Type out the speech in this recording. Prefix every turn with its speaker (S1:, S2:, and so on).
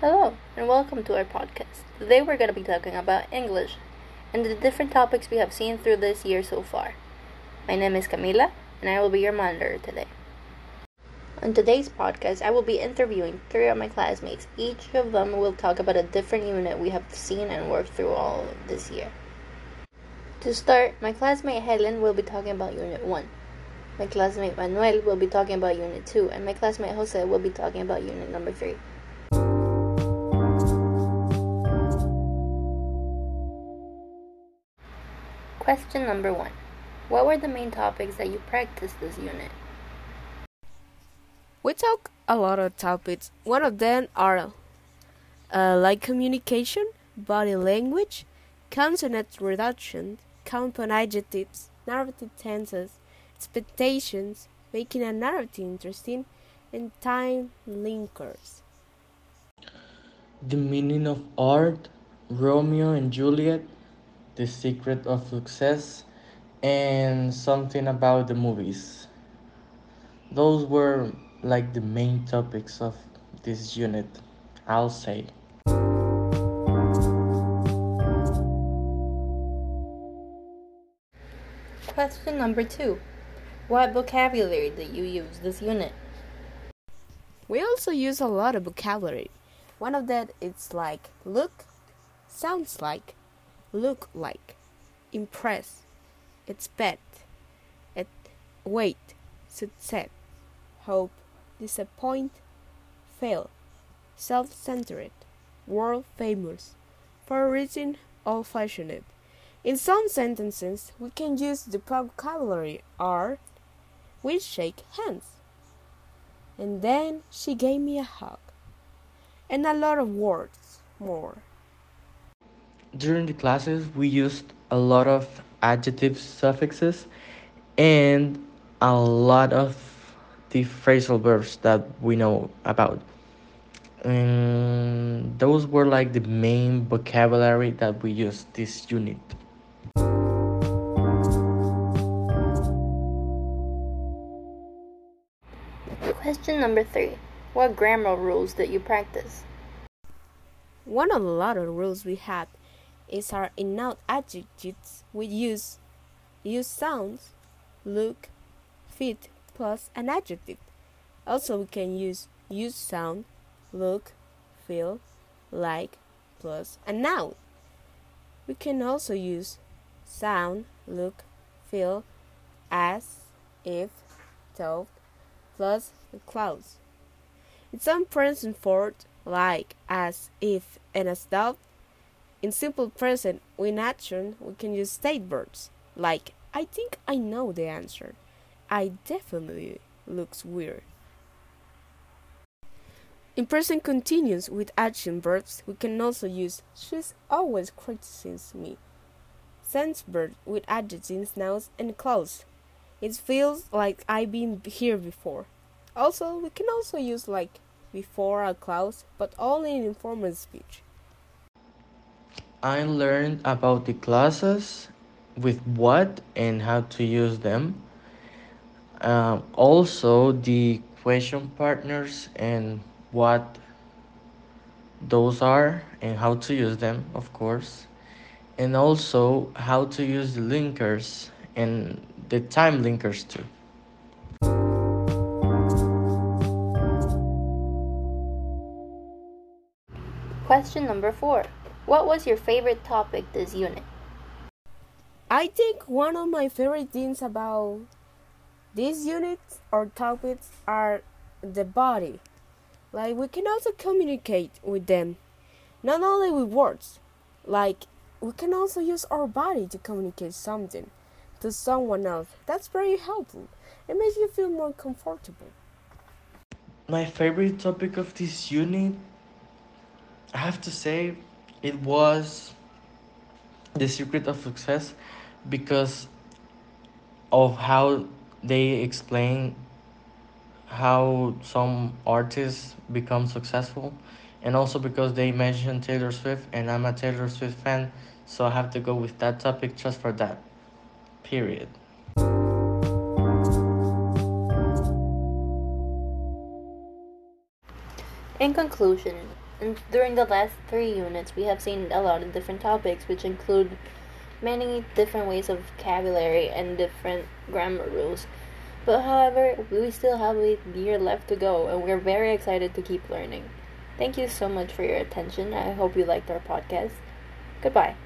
S1: Hello, and welcome to our podcast. Today we're going to be talking about English and the different topics we have seen through this year so far. My name is Camila, and I will be your monitor today. On today's podcast, I will be interviewing three of my classmates. Each of them will talk about a different unit we have seen and worked through all this year. To start, my classmate Helen will be talking about Unit 1. My classmate Manuel will be talking about Unit 2, and my classmate Jose will be talking about Unit number 3. Question number 1. What were the main topics that you practiced this unit?
S2: We talk a lot of topics. One of them are uh, like communication, body language, consonant reduction, compound adjectives, narrative tenses, expectations, making a narrative interesting, and time linkers.
S3: The meaning of art, Romeo and Juliet, The Secret of Success, and something about the movies. Those were like the main topics of this unit, I'll say.
S1: Question number 2. What vocabulary did you use this unit?
S2: We also use a lot of vocabulary. One of that is like look, sounds like, look like, impress, expect, it, wait, success, hope, disappoint, fail, self centered, world famous, for a reason old fashioned. In some sentences, we can use the vocabulary are we shake hands. And then she gave me a hug. And a lot of words. More.
S3: During the classes, we used a lot of adjective suffixes and a lot of the phrasal verbs that we know about. And those were like the main vocabulary that we used this unit.
S1: Question number 3. What grammar rules did you practice?
S2: One of the lot of rules we had is our in-out adjectives we use use sounds, look, fit plus an adjective. Also we can use use sound, look, feel, like plus a noun. We can also use sound, look, feel, as, if, thought, plus the clause. In some present form, like, as, if, and as though, in simple present in action, we can use state verbs, like, I think I know the answer. I definitely looks weird. In present continuous with action verbs, we can also use she's always criticizing me. Sense verb with adjectives, nouns, and clause. It feels like I've been here before. Also, we can also use like before a clause, but only in informal speech.
S3: I learned about the classes with what and how to use them. Um, also, the question partners and what those are and how to use them, of course. And also, how to use the linkers and the time linkers too.
S1: Question number 4. What was your favorite topic this unit?
S2: I think one of my favorite things about these units or topics are the body. Like we can also communicate with them, not only with words. Like we can also use our body to communicate something to someone else. That's very helpful. It makes you feel more comfortable.
S3: My favorite topic of this unit, I have to say, it was the secret of success because of how they explain how some artists become successful and also because they mentioned Taylor Swift and I'm a Taylor Swift fan so I have to go with that topic just for that period.
S1: In conclusion, During the last three units, we have seen a lot of different topics, which include many different ways of vocabulary and different grammar rules. But however, we still have a year left to go, and we're very excited to keep learning. Thank you so much for your attention. I hope you liked our podcast. Goodbye.